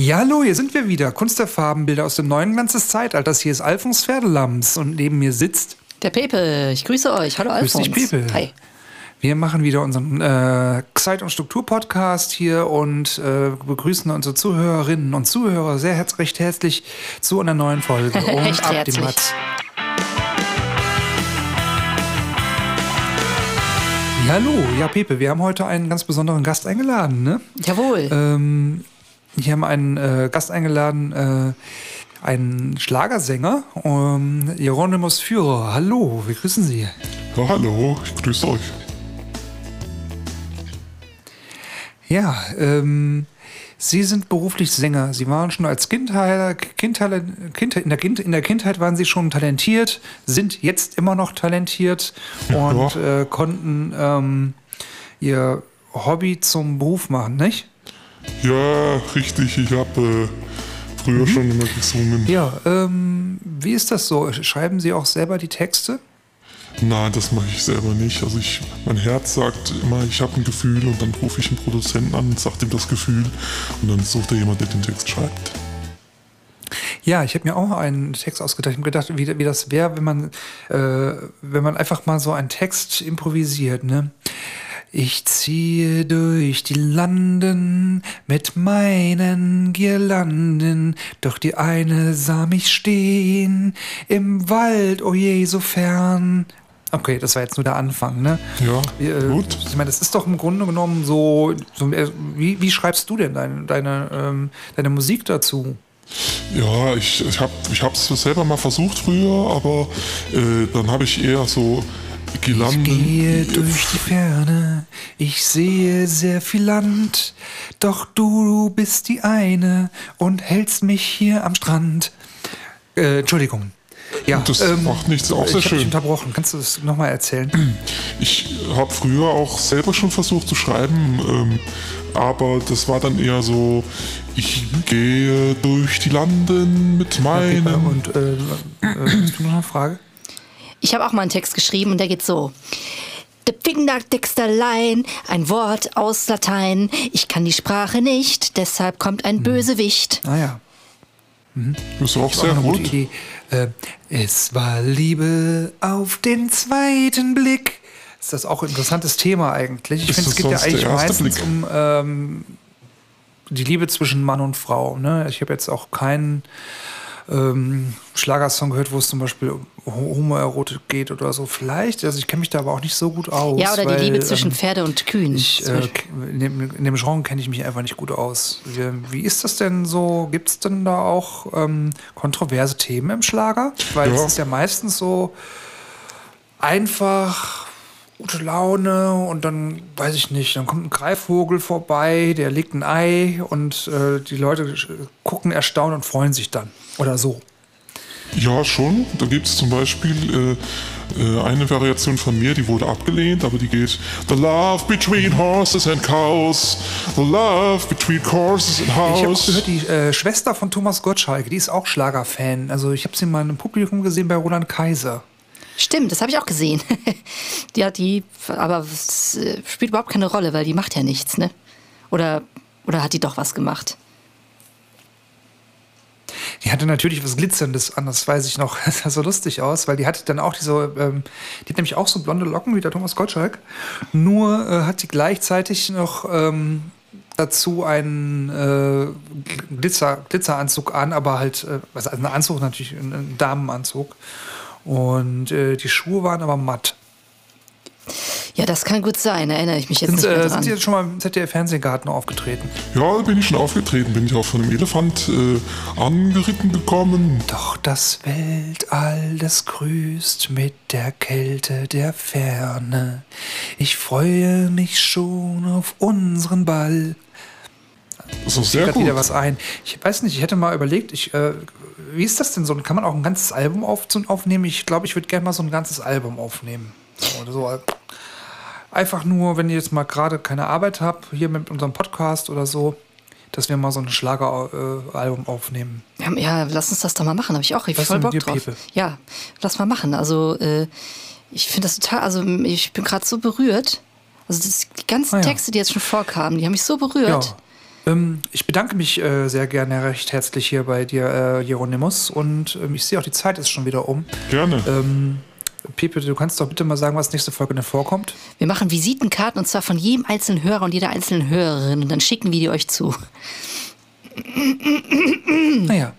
Ja, hallo, hier sind wir wieder. Kunst der Farbenbilder aus dem neuen Glanz des Zeitalters. Hier ist Alfons Pferdelams und neben mir sitzt. Der Pepe. Ich grüße euch. Hallo Grüß Alfons. dich, Pepe. Hi. Wir machen wieder unseren äh, Zeit- und Struktur-Podcast hier und äh, begrüßen unsere Zuhörerinnen und Zuhörer sehr herz recht herzlich zu einer neuen Folge. Und Echt ab herzlich. dem Hatz. Ja, hallo, ja, Pepe, wir haben heute einen ganz besonderen Gast eingeladen, ne? Jawohl. Ähm, wir haben einen äh, Gast eingeladen, äh, einen Schlagersänger, ähm, Hieronymus Führer. Hallo, wir grüßen Sie. Ja, hallo, ich grüße euch. Ja, ähm, Sie sind beruflich Sänger. Sie waren schon als Kindheit, Kindheit, Kindheit, in, der kind, in der Kindheit waren Sie schon talentiert, sind jetzt immer noch talentiert und äh, konnten ähm, Ihr Hobby zum Beruf machen, nicht? Ja, richtig, ich habe äh, früher schon immer gesungen. Ja, ähm, wie ist das so? Schreiben Sie auch selber die Texte? Nein, das mache ich selber nicht. Also ich, mein Herz sagt immer, ich habe ein Gefühl und dann rufe ich einen Produzenten an und sage ihm das Gefühl und dann sucht er jemand, der den Text schreibt. Ja, ich habe mir auch einen Text ausgedacht. Ich habe gedacht, wie, wie das wäre, wenn man, äh, wenn man einfach mal so einen Text improvisiert, ne? Ich ziehe durch die Landen mit meinen Girlanden, doch die eine sah mich stehen im Wald, oh je, so fern. Okay, das war jetzt nur der Anfang, ne? Ja, Äh, gut. Ich meine, das ist doch im Grunde genommen so. so äh, wie, wie schreibst du denn deine, deine, ähm, deine Musik dazu? Ja, ich, ich habe es ich hab's selber mal versucht früher, aber äh, dann habe ich eher so Girlanden. Ich gehe durch die Ferne, ich sehe sehr viel Land, doch du bist die eine und hältst mich hier am Strand. Äh, Entschuldigung. Ja, ähm, Das macht nichts, auch sehr ich schön. unterbrochen. Kannst du das nochmal erzählen? Ich habe früher auch selber schon versucht zu schreiben, ähm, aber das war dann eher so, ich gehe durch die Landen mit meinem... Und äh, äh, hast du noch eine Frage? Ich habe auch mal einen Text geschrieben und der geht so. De Fingerdicksterlein, ein Wort aus Latein. Ich kann die Sprache nicht, deshalb kommt ein Bösewicht. Ah ja. das ist auch Auch sehr gute gut. Idee. Äh, es war Liebe auf den zweiten Blick. Ist das auch ein interessantes Thema eigentlich? Ich finde, es geht ja eigentlich meistens Blick? um ähm, die Liebe zwischen Mann und Frau. Ne? Ich habe jetzt auch keinen ähm, Schlagersong gehört, wo es zum Beispiel um Ho- Homoerotik geht oder so. Vielleicht, also ich kenne mich da aber auch nicht so gut aus. Ja, oder die weil, Liebe zwischen ähm, Pferde und Kühen. ich, äh, in, dem, in dem Genre kenne ich mich einfach nicht gut aus. Wie, wie ist das denn so? Gibt es denn da auch ähm, kontroverse Themen im Schlager? Weil es Ja. ist ja meistens so einfach gute Laune und dann, weiß ich nicht, dann kommt ein Greifvogel vorbei, der legt ein Ei und äh, die Leute gucken erstaunt und freuen sich dann. Oder so. Ja, schon. Da gibt es zum Beispiel äh, äh, eine Variation von mir, die wurde abgelehnt, aber die geht The love between horses and cows, the love between horses and Ich habe auch house. gehört, die äh, Schwester von Thomas Gottschalk, die ist auch Schlagerfan. Also ich habe sie mal im Publikum gesehen bei Roland Kaiser. Stimmt, das habe ich auch gesehen. die hat die, aber es äh, spielt überhaupt keine Rolle, weil die macht ja nichts, ne? Oder, oder hat die doch was gemacht? Die hatte natürlich was Glitzerndes an, das weiß ich noch. Das sah so lustig aus, weil die hatte dann auch diese, ähm, die hat nämlich auch so blonde Locken wie der Thomas Gottschalk. Nur äh, hat die gleichzeitig noch ähm, dazu einen äh, Glitzer, Glitzeranzug an, aber halt, äh, also ein Anzug natürlich, ein, ein Damenanzug. Und äh, die Schuhe waren aber matt. Ja, das kann gut sein, erinnere ich mich jetzt Sind, nicht mehr äh, dran. sind Sie jetzt schon mal im ZDF-Fernsehgarten aufgetreten? Ja, bin ich schon aufgetreten, bin ich auch von einem Elefant äh, angeritten gekommen. Doch das Weltall, das grüßt mit der Kälte der Ferne. Ich freue mich schon auf unseren Ball. Das ist sehr fällt gut. wieder was ein. Ich weiß nicht, ich hätte mal überlegt, ich, äh, wie ist das denn so? Kann man auch ein ganzes Album auf, aufnehmen? Ich glaube, ich würde gerne mal so ein ganzes Album aufnehmen. So, Oder so. Einfach nur, wenn ihr jetzt mal gerade keine Arbeit habt, hier mit unserem Podcast oder so, dass wir mal so ein Schlageralbum aufnehmen. Ja, ja, lass uns das doch mal machen, habe ich auch richtig voll Bock dir, drauf. Pepe? Ja, lass mal machen. Also, äh, ich finde das total, also ich bin gerade so berührt. Also das, die ganzen Ah, ja. Texte, die jetzt schon vorkamen, die haben mich so berührt. Ja. Ähm, ich bedanke mich äh, sehr gerne recht herzlich hier bei dir, äh, Hieronymus. Und ähm, ich sehe auch, die Zeit ist schon wieder um. Gerne. Ähm, Pepe, du kannst doch bitte mal sagen, was nächste Folge denn vorkommt. Wir machen Visitenkarten und zwar von jedem einzelnen Hörer und jeder einzelnen Hörerin und dann schicken wir die euch zu. Naja,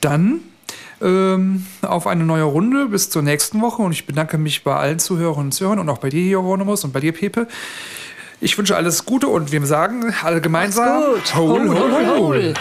dann ähm, auf eine neue Runde bis zur nächsten Woche und ich bedanke mich bei allen Zuhörern und Zuhörern und auch bei dir, Hieronymus, und bei dir, Pepe. Ich wünsche alles Gute und wir sagen alle gemeinsam Gut. Hol, hol, hol, hol.